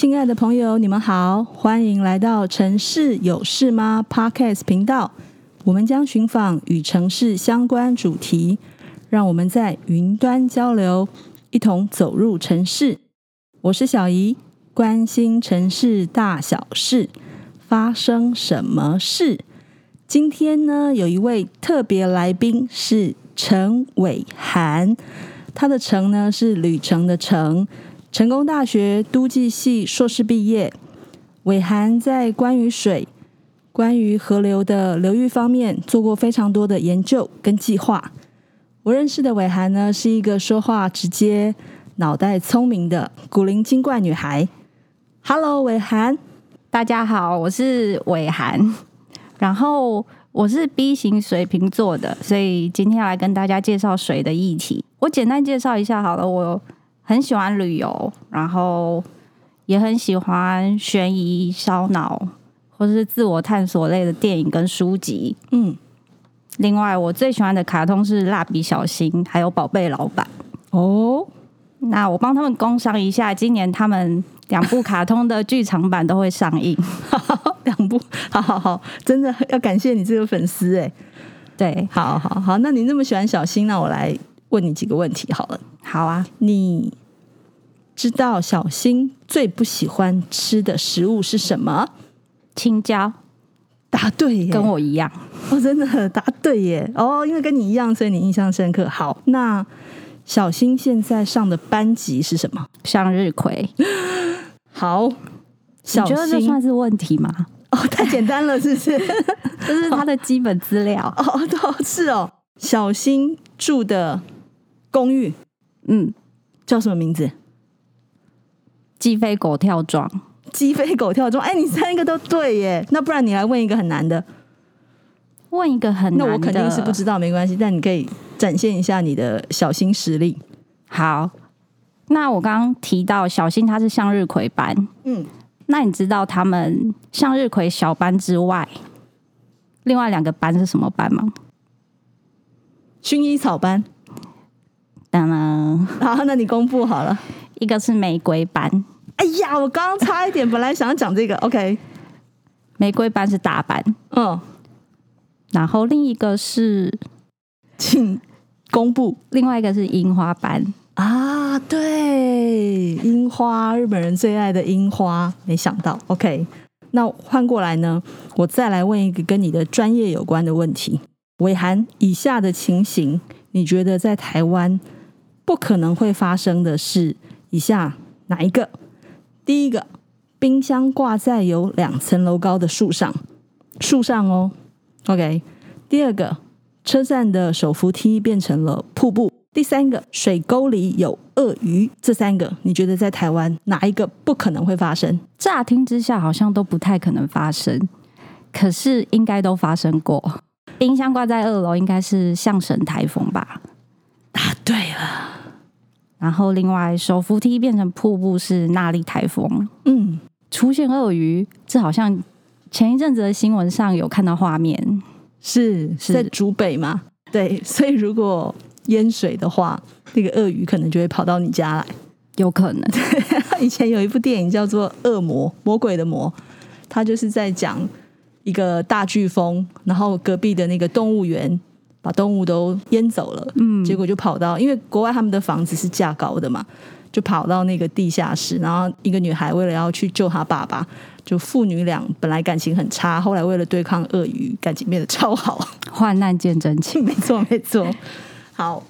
亲爱的朋友，你们好，欢迎来到城市有事吗 Podcast 频道。我们将寻访与城市相关主题，让我们在云端交流，一同走入城市。我是小怡，关心城市大小事，发生什么事？今天呢，有一位特别来宾是陈伟涵，他的“程”呢是旅程的“程”。成功大学都计系硕士毕业，伟涵在关于水、关于河流的流域方面做过非常多的研究跟计划。我认识的伟涵呢，是一个说话直接、脑袋聪明的古灵精怪女孩。Hello，伟涵，大家好，我是伟涵。然后我是 B 型水瓶座的，所以今天要来跟大家介绍水的议题。我简单介绍一下好了，我。很喜欢旅游，然后也很喜欢悬疑、烧脑或者是自我探索类的电影跟书籍。嗯，另外我最喜欢的卡通是《蜡笔小新》还有《宝贝老板》。哦，那我帮他们工商一下，今年他们两部卡通的剧场版都会上映。两部，好好好，真的要感谢你这个粉丝哎。对，好好好，那你那么喜欢小新，那我来问你几个问题好了。好啊，你知道小新最不喜欢吃的食物是什么？青椒。答对耶，跟我一样。哦，真的答对耶。哦，因为跟你一样，所以你印象深刻。好，那小新现在上的班级是什么？向日葵。好，小新，你觉得这算是问题吗？哦，太简单了，是不是？这是他的基本资料。哦，是哦。小新住的公寓。嗯，叫什么名字？鸡飞狗跳庄，鸡飞狗跳庄。哎，你三个都对耶。那不然你来问一个很难的，问一个很难的。那我肯定是不知道，没关系。但你可以展现一下你的小新实力。好，那我刚刚提到小新他是向日葵班，嗯，那你知道他们向日葵小班之外，另外两个班是什么班吗？薰衣草班。好，那你公布好了。一个是玫瑰班。哎呀，我刚刚差一点，本来想要讲这个。OK，玫瑰班是大班。嗯，然后另一个是，请公布。另外一个是樱花班啊，对，樱花，日本人最爱的樱花。没想到，OK，那换过来呢，我再来问一个跟你的专业有关的问题。伟涵，以下的情形，你觉得在台湾？不可能会发生的是以下哪一个？第一个，冰箱挂在有两层楼高的树上，树上哦。OK。第二个，车站的手扶梯变成了瀑布。第三个，水沟里有鳄鱼。这三个，你觉得在台湾哪一个不可能会发生？乍听之下好像都不太可能发生，可是应该都发生过。冰箱挂在二楼，应该是象神台风吧？答对了。然后，另外手扶梯变成瀑布是纳莉台风。嗯，出现鳄鱼，这好像前一阵子的新闻上有看到画面，是是在竹北吗？对，所以如果淹水的话，那个鳄鱼可能就会跑到你家来，有可能。以前有一部电影叫做《恶魔》，魔鬼的魔，他就是在讲一个大飓风，然后隔壁的那个动物园。把动物都淹走了，嗯，结果就跑到，因为国外他们的房子是架高的嘛，就跑到那个地下室，然后一个女孩为了要去救她爸爸，就父女俩本来感情很差，后来为了对抗鳄鱼，感情变得超好，患难见真情，没错没错。好，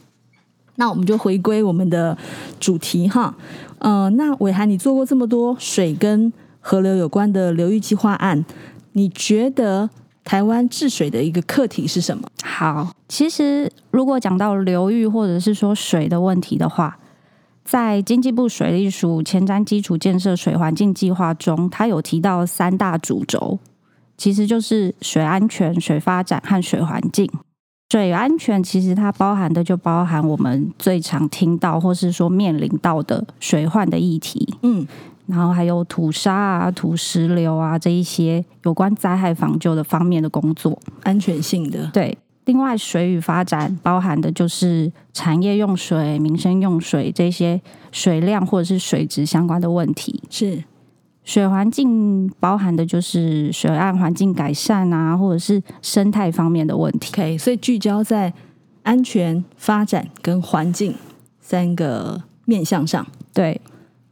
那我们就回归我们的主题哈，呃，那伟涵，你做过这么多水跟河流有关的流域计划案，你觉得？台湾治水的一个课题是什么？好，其实如果讲到流域或者是说水的问题的话，在经济部水利署前瞻基础建设水环境计划中，它有提到三大主轴，其实就是水安全、水发展和水环境。水安全其实它包含的就包含我们最常听到或是说面临到的水患的议题。嗯。然后还有土沙啊、土石流啊这一些有关灾害防救的方面的工作，安全性的。对，另外水与发展包含的就是产业用水、民生用水这些水量或者是水质相关的问题。是，水环境包含的就是水岸环境改善啊，或者是生态方面的问题。OK，所以聚焦在安全、发展跟环境三个面向上。对，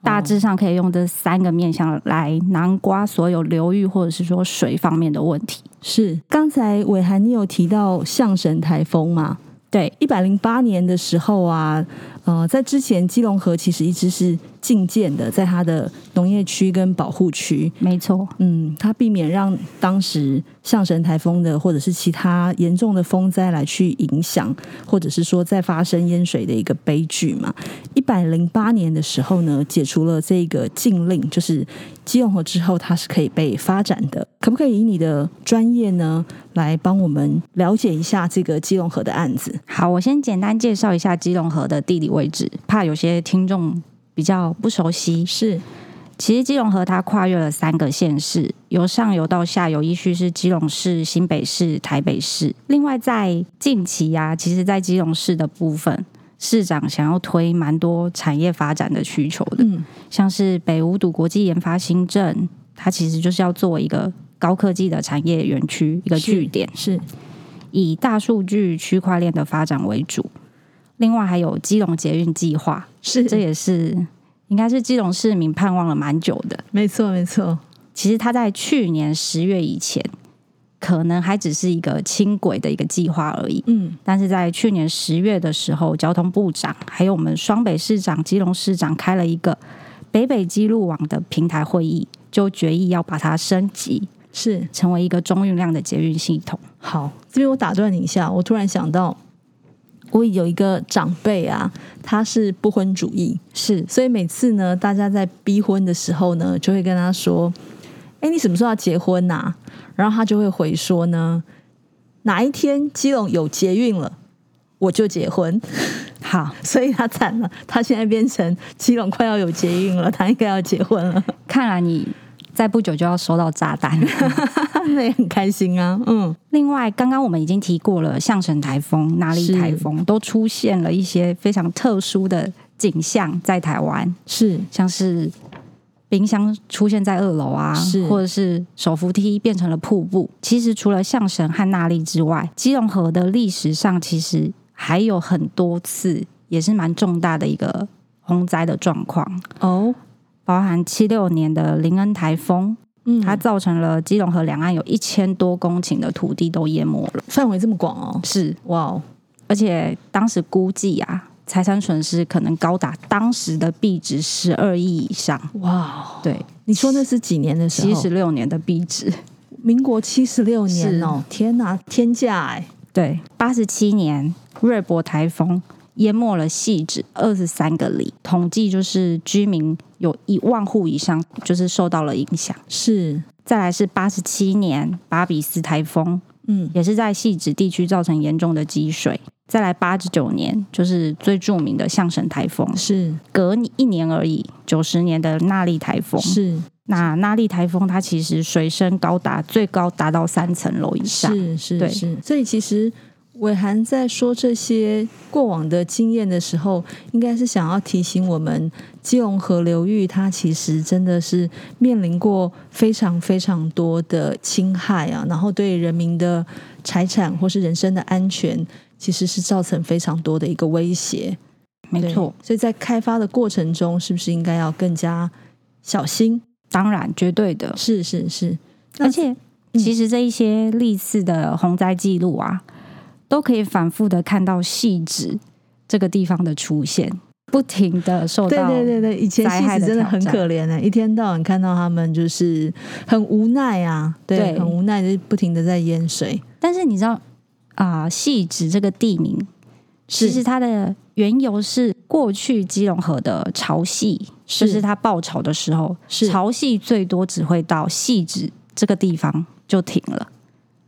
大致上可以用这三个面向来囊括所有流域或者是说水方面的问题。是，刚才伟涵你有提到象神台风吗？对，一百零八年的时候啊。呃，在之前，基隆河其实一直是禁建的，在它的农业区跟保护区。没错，嗯，它避免让当时象神台风的或者是其他严重的风灾来去影响，或者是说再发生淹水的一个悲剧嘛。一百零八年的时候呢，解除了这个禁令，就是基隆河之后它是可以被发展的。可不可以以你的专业呢，来帮我们了解一下这个基隆河的案子？好，我先简单介绍一下基隆河的地理位置，怕有些听众比较不熟悉。是，其实基隆河它跨越了三个县市，由上游到下游，依序是基隆市、新北市、台北市。另外，在近期呀、啊，其实，在基隆市的部分，市长想要推蛮多产业发展的需求的，嗯，像是北五堵国际研发新政，它其实就是要做一个高科技的产业园区，一个据点，是，是以大数据区块链的发展为主。另外还有基隆捷运计划，是这也是应该是基隆市民盼望了蛮久的。没错，没错。其实他在去年十月以前，可能还只是一个轻轨的一个计划而已。嗯，但是在去年十月的时候，交通部长还有我们双北市长、基隆市长开了一个北北基路网的平台会议，就决议要把它升级，是成为一个中运量的捷运系统。好，这边我打断你一下，我突然想到。我有一个长辈啊，他是不婚主义，是，所以每次呢，大家在逼婚的时候呢，就会跟他说：“哎，你什么时候要结婚呐？”然后他就会回说呢：“哪一天基隆有捷运了，我就结婚。”好，所以他惨了，他现在变成基隆快要有捷运了，他应该要结婚了。看来你。在不久就要收到炸弹，那也很开心啊。嗯，另外，刚刚我们已经提过了，象神台风、哪里台风都出现了一些非常特殊的景象在台湾，是像是冰箱出现在二楼啊，或者是手扶梯变成了瀑布。其实除了象神和纳莉之外，基隆河的历史上其实还有很多次也是蛮重大的一个洪灾的状况。哦。包含七六年的林恩台风，嗯，它造成了基隆河两岸有一千多公顷的土地都淹没了，范围这么广哦，是。哇哦，而且当时估计啊，财产损失可能高达当时的币值十二亿以上，哇哦，对，你说那是几年的时候？七十六年的币值，民国七十六年哦，天哪，天价哎，对，八十七年瑞博台风。淹没了汐止二十三个里，统计就是居民有一万户以上，就是受到了影响。是，再来是八十七年巴比斯台风，嗯，也是在汐止地区造成严重的积水。再来八十九年，就是最著名的象神台风，是隔一年而已。九十年的纳莉台风，是那纳莉台风，它其实水深高达最高达到三层楼以上，是是对是，所以其实。伟涵在说这些过往的经验的时候，应该是想要提醒我们，基隆河流域它其实真的是面临过非常非常多的侵害啊，然后对人民的财产或是人身的安全，其实是造成非常多的一个威胁。没错，所以在开发的过程中，是不是应该要更加小心？当然，绝对的，是是是。而且，其实这一些历次的洪灾记录啊。都可以反复的看到汐止这个地方的出现，不停的受到对对对对，以前汐止真的很可怜的，一天到晚看到他们就是很无奈啊，对，对很无奈的不停的在淹水。但是你知道啊，汐止这个地名其实它的缘由是过去基隆河的潮汐，是就是它爆潮的时候，潮汐最多只会到汐止这个地方就停了。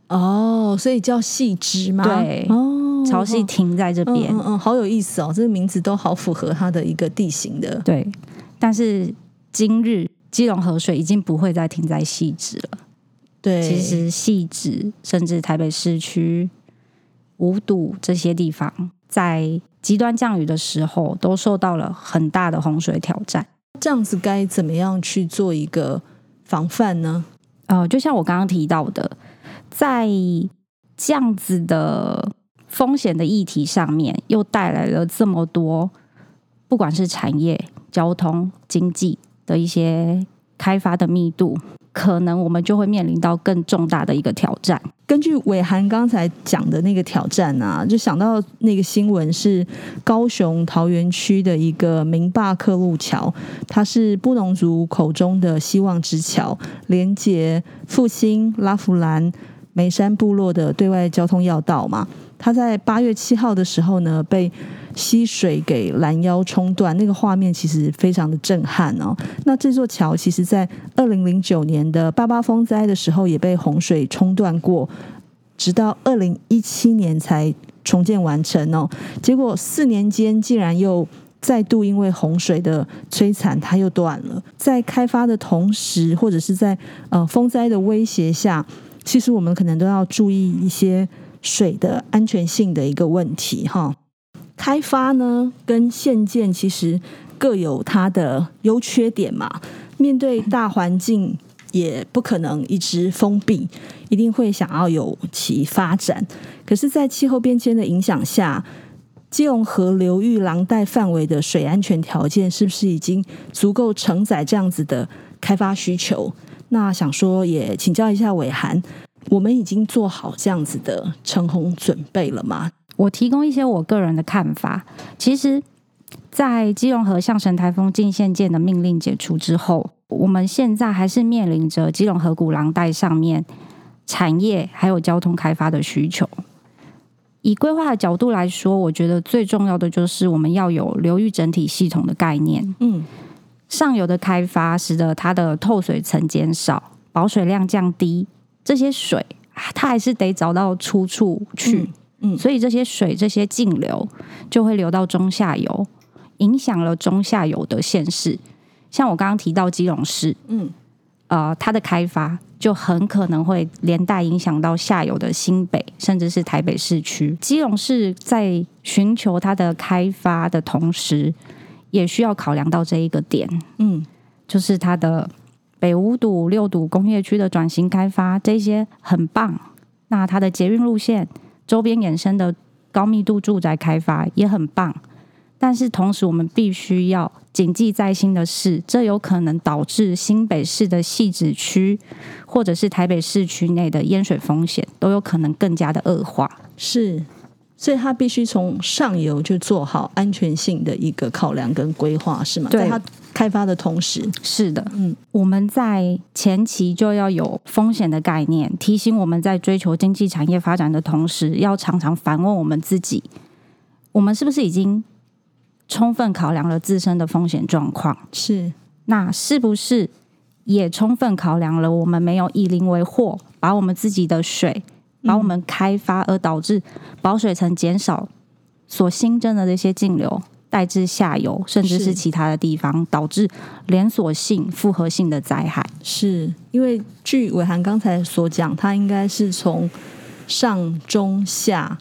哦，所以叫汐止吗？对，哦，潮汐停在这边，嗯嗯，好有意思哦，这个名字都好符合它的一个地形的。对，但是今日基隆河水已经不会再停在汐止了。对，其实汐止甚至台北市区、五堵这些地方，在极端降雨的时候，都受到了很大的洪水挑战。这样子该怎么样去做一个防范呢？呃，就像我刚刚提到的，在这样子的风险的议题上面，又带来了这么多，不管是产业、交通、经济的一些开发的密度。可能我们就会面临到更重大的一个挑战。根据伟涵刚才讲的那个挑战啊，就想到那个新闻是高雄桃园区的一个明坝客路桥，它是布农族口中的希望之桥，连接复兴、拉芙兰、梅山部落的对外交通要道嘛。它在八月七号的时候呢，被溪水给拦腰冲断，那个画面其实非常的震撼哦。那这座桥其实，在二零零九年的八八风灾的时候也被洪水冲断过，直到二零一七年才重建完成哦。结果四年间竟然又再度因为洪水的摧残，它又断了。在开发的同时，或者是在呃风灾的威胁下，其实我们可能都要注意一些水的安全性的一个问题哈。开发呢，跟现建其实各有它的优缺点嘛。面对大环境，也不可能一直封闭，一定会想要有其发展。可是，在气候变迁的影响下，基隆河流域廊带范围的水安全条件是不是已经足够承载这样子的开发需求？那想说也请教一下伟涵，我们已经做好这样子的成红准备了吗？我提供一些我个人的看法。其实，在基隆河象神台风禁限舰的命令解除之后，我们现在还是面临着基隆河谷廊带上面产业还有交通开发的需求。以规划的角度来说，我觉得最重要的就是我们要有流域整体系统的概念。嗯，上游的开发使得它的透水层减少，保水量降低，这些水它还是得找到出处去。嗯嗯，所以这些水、这些径流就会流到中下游，影响了中下游的县市。像我刚刚提到基隆市，嗯，呃，它的开发就很可能会连带影响到下游的新北，甚至是台北市区。基隆市在寻求它的开发的同时，也需要考量到这一个点，嗯，就是它的北五堵、六堵工业区的转型开发，这些很棒。那它的捷运路线。周边衍生的高密度住宅开发也很棒，但是同时我们必须要谨记在心的是，这有可能导致新北市的汐止区或者是台北市区内的淹水风险都有可能更加的恶化。是。所以它必须从上游就做好安全性的一个考量跟规划，是吗？对，在它开发的同时，是的，嗯，我们在前期就要有风险的概念，提醒我们在追求经济产业发展的同时，要常常反问我们自己：我们是不是已经充分考量了自身的风险状况？是，那是不是也充分考量了我们没有以邻为祸，把我们自己的水？把我们开发而导致保水层减少所新增的这些径流带至下游，甚至是其他的地方，导致连锁性复合性的灾害。是因为据伟涵刚才所讲，它应该是从上中下。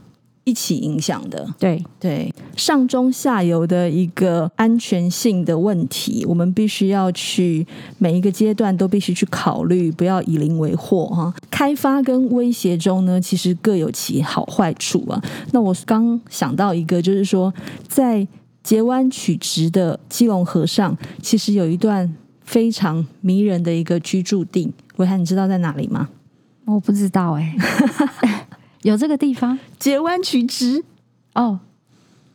一起影响的，对对，上中下游的一个安全性的问题，我们必须要去每一个阶段都必须去考虑，不要以邻为祸哈。开发跟威胁中呢，其实各有其好坏处啊。那我刚想到一个，就是说在截弯取直的基隆河上，其实有一段非常迷人的一个居住地。维汉，你知道在哪里吗？我不知道哎、欸。有这个地方，截弯取直哦，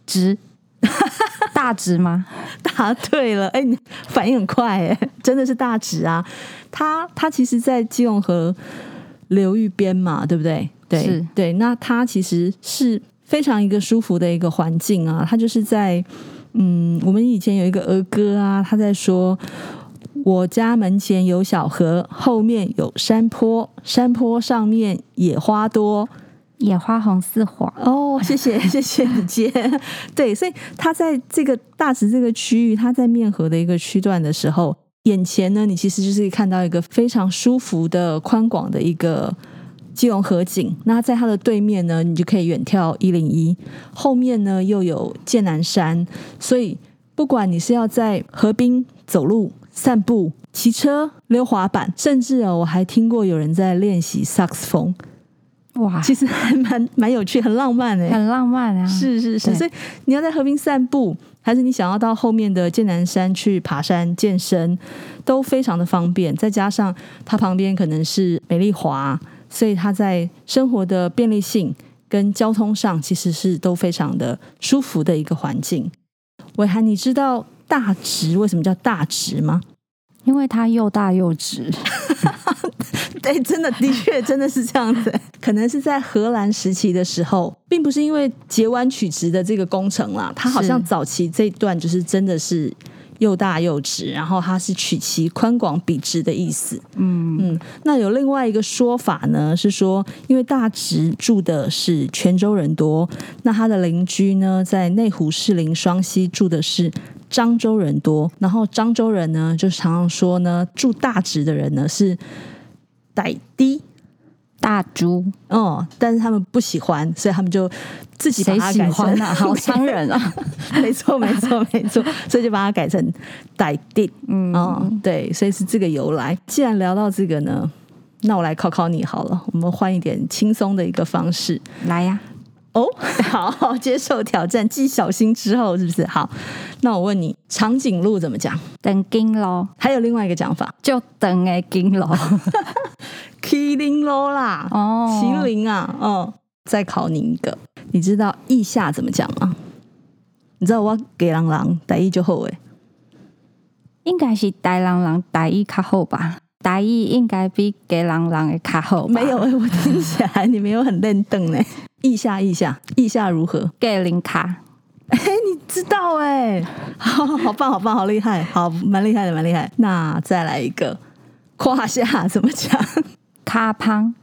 直 大直吗？答对了，哎，你反应很快，哎，真的是大直啊！它它其实，在基隆河流域边嘛，对不对？对，是对。那它其实是非常一个舒服的一个环境啊。它就是在嗯，我们以前有一个儿歌啊，他在说：“我家门前有小河，后面有山坡，山坡上面野花多。”野花红似火哦，谢谢 谢谢你接。对，所以他在这个大直这个区域，他在面河的一个区段的时候，眼前呢，你其实就是看到一个非常舒服的宽广的一个基隆河景。那在它的对面呢，你就可以远眺一零一，后面呢又有剑南山，所以不管你是要在河滨走路散步、骑车、溜滑板，甚至哦，我还听过有人在练习萨克斯风。哇，其实还蛮蛮有趣，很浪漫哎，很浪漫啊！是是是，所以你要在河边散步，还是你想要到后面的剑南山去爬山健身，都非常的方便。再加上它旁边可能是美丽华，所以它在生活的便利性跟交通上，其实是都非常的舒服的一个环境。伟涵，你知道大直为什么叫大直吗？因为它又大又直。对，真的，的确，真的是这样子。可能是在荷兰时期的时候，并不是因为截弯取直的这个工程啦，它好像早期这段就是真的是又大又直，然后它是取其宽广笔直的意思。嗯嗯。那有另外一个说法呢，是说因为大直住的是泉州人多，那他的邻居呢，在内湖士林双溪住的是漳州人多，然后漳州人呢，就常常说呢，住大直的人呢是。傣滴大猪，哦，但是他们不喜欢，所以他们就自己把它改成谁喜欢啊，好伤人啊！没错，没错，没错，所以就把它改成傣定。嗯，哦，对，所以是这个由来。既然聊到这个呢，那我来考考你好了，我们换一点轻松的一个方式来呀。哦，好，好，接受挑战，继小心之后是不是？好，那我问你，长颈鹿怎么讲？长颈鹿。还有另外一个讲法，就长的颈鹿，麒麟鹿啦。哦，麒麟啊，哦。再考你一个，你知道意下怎么讲吗？你知道我给郎郎台语就好诶，应该是台郎郎台语较好吧？台语应该比给郎郎的较好。没有诶，我听起来你没有很认真呢。意下意下意下如何？给林卡，哎，你知道哎，好好棒好棒好厉害，好蛮厉害的蛮厉害。那再来一个胯下怎么讲？卡胖，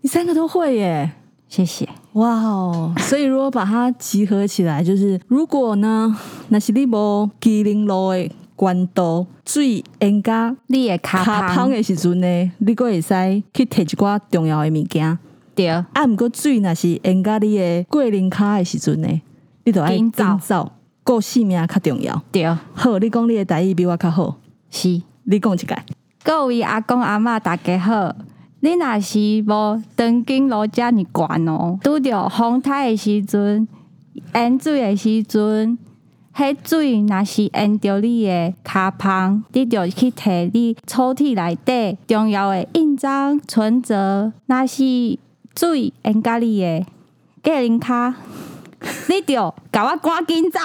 你三个都会耶，谢谢。哇哦，所以如果把它集合起来，就是如果呢，那是你无麒麟鹿的关刀，最应该你的卡胖。的时阵呢，你个会使去摕一寡重要的物件。对，啊，毋过水若是淹甲你的过灵卡的时阵呢，你都爱紧走，顾性命较重要。对，好，你讲你的台语比我较好，是，你讲一个。各位阿公阿嬷大家好，你若是无长颈鹿遮尔悬哦，拄着风台的时阵，淹水的时阵，迄水若是淹着你的骹旁，你就去摕你抽屉内底重要的印章存折，若是。水淹咖哩的格林卡，你就甲我赶紧走。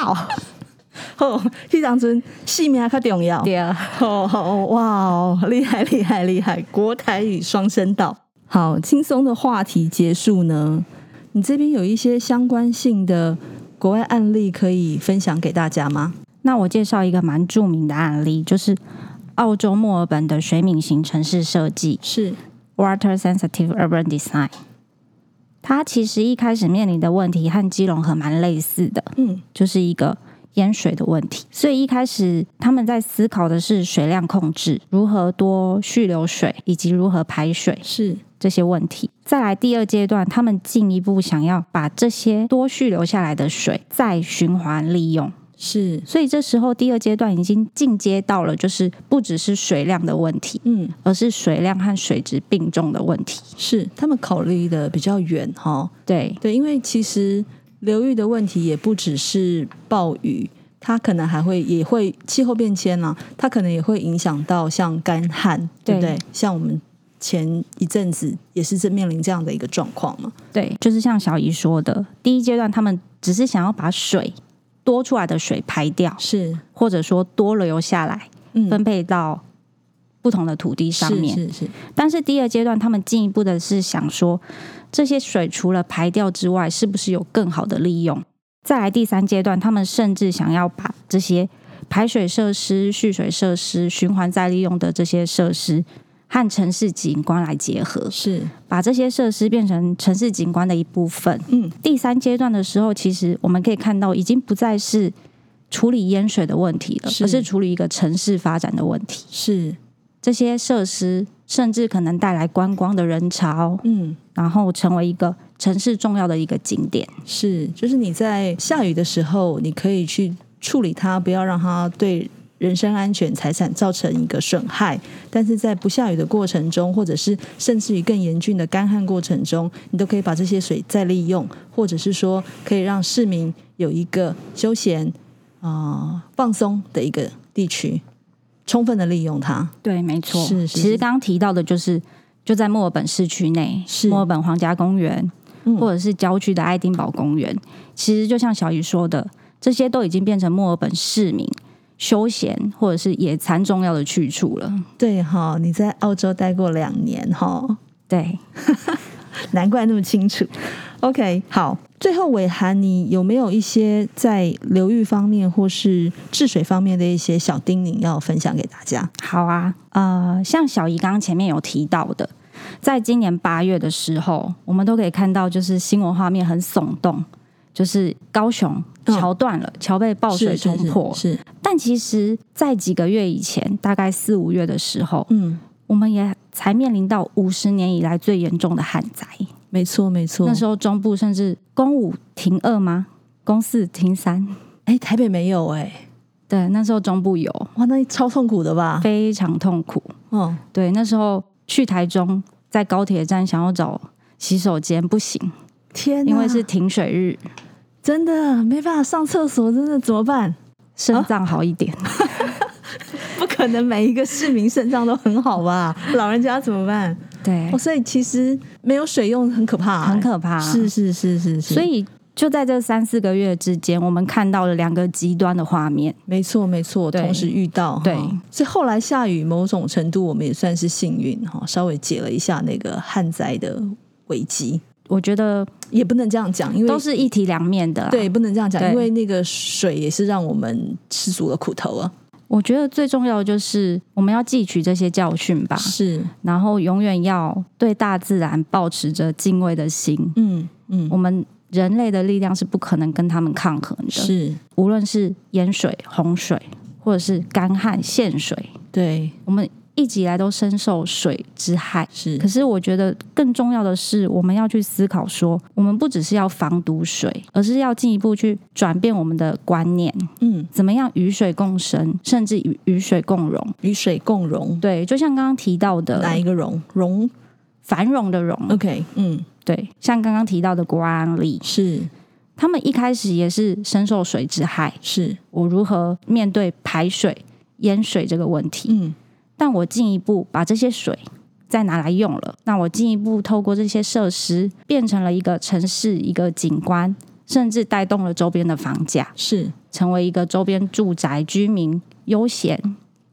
好，迄当阵性命较重要。对啊，好好哇哦，厉害厉害厉害，国台语双声道。好，轻松的话题结束呢。你这边有一些相关性的国外案例可以分享给大家吗？那我介绍一个蛮著名的案例，就是澳洲墨尔本的水敏型城市设计，是 Water Sensitive Urban Design。它其实一开始面临的问题和基隆河蛮类似的，嗯，就是一个淹水的问题。所以一开始他们在思考的是水量控制，如何多蓄流水，以及如何排水，是这些问题。再来第二阶段，他们进一步想要把这些多蓄留下来的水再循环利用。是，所以这时候第二阶段已经进阶到了，就是不只是水量的问题，嗯，而是水量和水质并重的问题。是，他们考虑的比较远哈。对对，因为其实流域的问题也不只是暴雨，它可能还会也会气候变迁啊，它可能也会影响到像干旱，对不对？对像我们前一阵子也是正面临这样的一个状况嘛。对，就是像小姨说的，第一阶段他们只是想要把水。多出来的水排掉，是或者说多留下来，嗯，分配到不同的土地上面，是是是。但是第二阶段，他们进一步的是想说，这些水除了排掉之外，是不是有更好的利用？再来第三阶段，他们甚至想要把这些排水设施、蓄水设施、循环再利用的这些设施。和城市景观来结合，是把这些设施变成城市景观的一部分。嗯，第三阶段的时候，其实我们可以看到，已经不再是处理淹水的问题了，是而是处理一个城市发展的问题。是这些设施甚至可能带来观光的人潮，嗯，然后成为一个城市重要的一个景点。是，就是你在下雨的时候，你可以去处理它，不要让它对。人身安全、财产造成一个损害，但是在不下雨的过程中，或者是甚至于更严峻的干旱过程中，你都可以把这些水再利用，或者是说可以让市民有一个休闲啊、呃、放松的一个地区，充分的利用它。对，没错。是，是，其实刚刚提到的就是就在墨尔本市区内，是墨尔本皇家公园，嗯、或者是郊区的爱丁堡公园。其实就像小鱼说的，这些都已经变成墨尔本市民。休闲或者是野餐重要的去处了。对哈，你在澳洲待过两年哈，对，难怪那么清楚。OK，好，最后伟涵，你有没有一些在流域方面或是治水方面的一些小叮咛要分享给大家？好啊，呃，像小姨刚刚前面有提到的，在今年八月的时候，我们都可以看到，就是新闻画面很耸动。就是高雄桥断了，桥、嗯、被暴水冲破。是，是，是，是，但其实，在几个月以前，大概四五月的时候，嗯，我们也才面临到五十年以来最严重的旱灾。没错，没错。那时候中部甚至公五停二吗？公四停三？哎，台北没有哎、欸。对，那时候中部有。哇，那超痛苦的吧？非常痛苦。嗯，对，那时候去台中，在高铁站想要找洗手间，不行。天，因为是停水日，真的没办法上厕所，真的怎么办？肾脏好一点，不 可能每一个市民肾脏都很好吧？老人家怎么办？对，哦，所以其实没有水用很可怕，很可怕。是是是是是。所以就在这三四个月之间，我们看到了两个极端的画面。没错没错，同时遇到。对，所以后来下雨，某种程度我们也算是幸运哈，稍微解了一下那个旱灾的危机。我觉得也不能这样讲，因为都是一体两面的。对，不能这样讲，因为那个水也是让我们吃足了苦头啊。我觉得最重要的就是我们要汲取这些教训吧，是，然后永远要对大自然保持着敬畏的心。嗯嗯，我们人类的力量是不可能跟他们抗衡的。是，无论是盐水、洪水，或者是干旱、限水，对我们。一直以来都深受水之害，是。可是我觉得更重要的是，我们要去思考说，我们不只是要防堵水，而是要进一步去转变我们的观念。嗯，怎么样与水共生，甚至与与水共荣？与水共荣，对，就像刚刚提到的哪一个荣？荣繁荣的荣。OK，嗯，对，像刚刚提到的国安里，是他们一开始也是深受水之害。是我如何面对排水淹水这个问题？嗯。但我进一步把这些水再拿来用了，那我进一步透过这些设施变成了一个城市一个景观，甚至带动了周边的房价，是成为一个周边住宅居民悠闲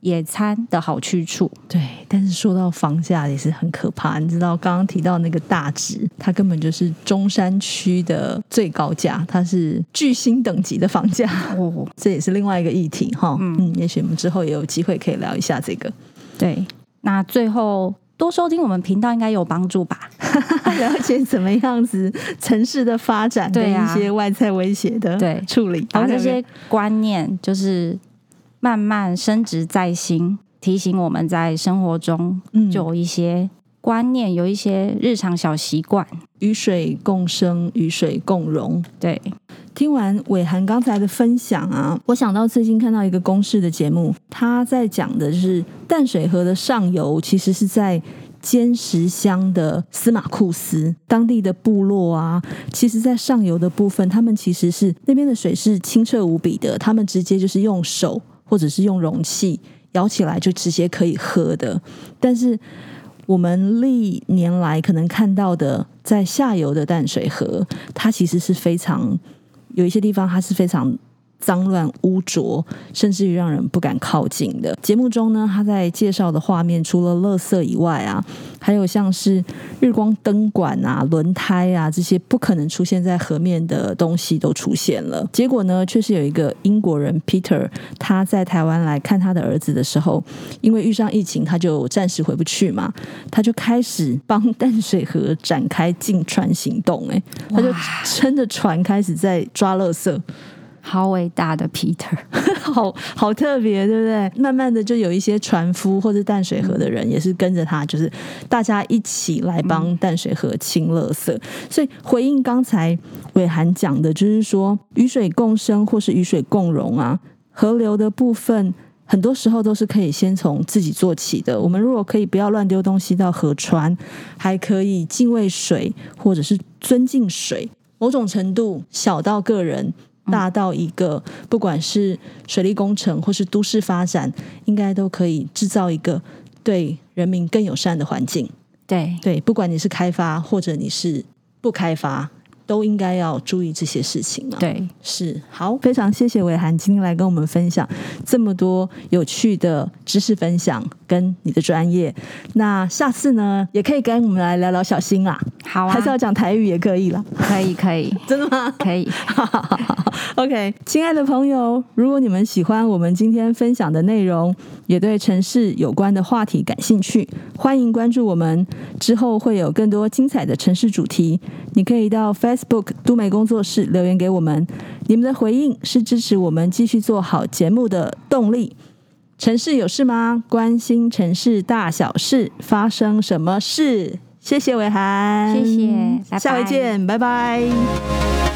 野餐的好去处。对，但是说到房价也是很可怕，你知道刚刚提到那个大直，它根本就是中山区的最高价，它是巨星等级的房价哦，这也是另外一个议题哈。嗯，嗯，也许我们之后也有机会可以聊一下这个。对，那最后多收听我们频道应该有帮助吧？了解怎么样子城市的发展，对一些外在威胁的对。处理，把这些观念就是慢慢深植在心，提醒我们在生活中就有一些观念，有一些日常小习惯，与水共生，与水共荣，对。听完伟涵刚才的分享啊，我想到最近看到一个公视的节目，他在讲的就是淡水河的上游，其实是在尖石乡的司马库斯当地的部落啊。其实，在上游的部分，他们其实是那边的水是清澈无比的，他们直接就是用手或者是用容器舀起来就直接可以喝的。但是我们历年来可能看到的，在下游的淡水河，它其实是非常。有一些地方它是非常脏乱污浊，甚至于让人不敢靠近的。节目中呢，他在介绍的画面，除了垃圾以外啊，还有像是日光灯管啊、轮胎啊这些不可能出现在河面的东西都出现了。结果呢，却是有一个英国人 Peter，他在台湾来看他的儿子的时候，因为遇上疫情，他就暂时回不去嘛，他就开始帮淡水河展开禁船行动。哎，他就撑着船开始在抓垃圾。好伟大的 Peter，好好特别，对不对？慢慢的就有一些船夫或者淡水河的人也是跟着他，就是大家一起来帮淡水河清垃圾。所以回应刚才伟涵讲的，就是说与水共生或是与水共融啊，河流的部分很多时候都是可以先从自己做起的。我们如果可以不要乱丢东西到河川，还可以敬畏水，或者是尊敬水，某种程度小到个人，大到一个，不管是水利工程或是都市发展，应该都可以制造一个对人民更友善的环境。对对，不管你是开发或者你是不开发。都应该要注意这些事情啊。对，是好，非常谢谢伟涵今天来跟我们分享这么多有趣的知识分享跟你的专业。那下次呢，也可以跟我们来聊聊小新啦。好啊，还是要讲台语也可以啦。可以，可以，真的吗？可以。OK，亲爱的朋友，如果你们喜欢我们今天分享的内容，也对城市有关的话题感兴趣，欢迎关注我们，之后会有更多精彩的城市主题。你可以到 Facebook 都美工作室留言给我们，你们的回应是支持我们继续做好节目的动力。城市有事吗？关心城市大小事，发生什么事？谢谢伟涵，谢谢，下回见，拜拜。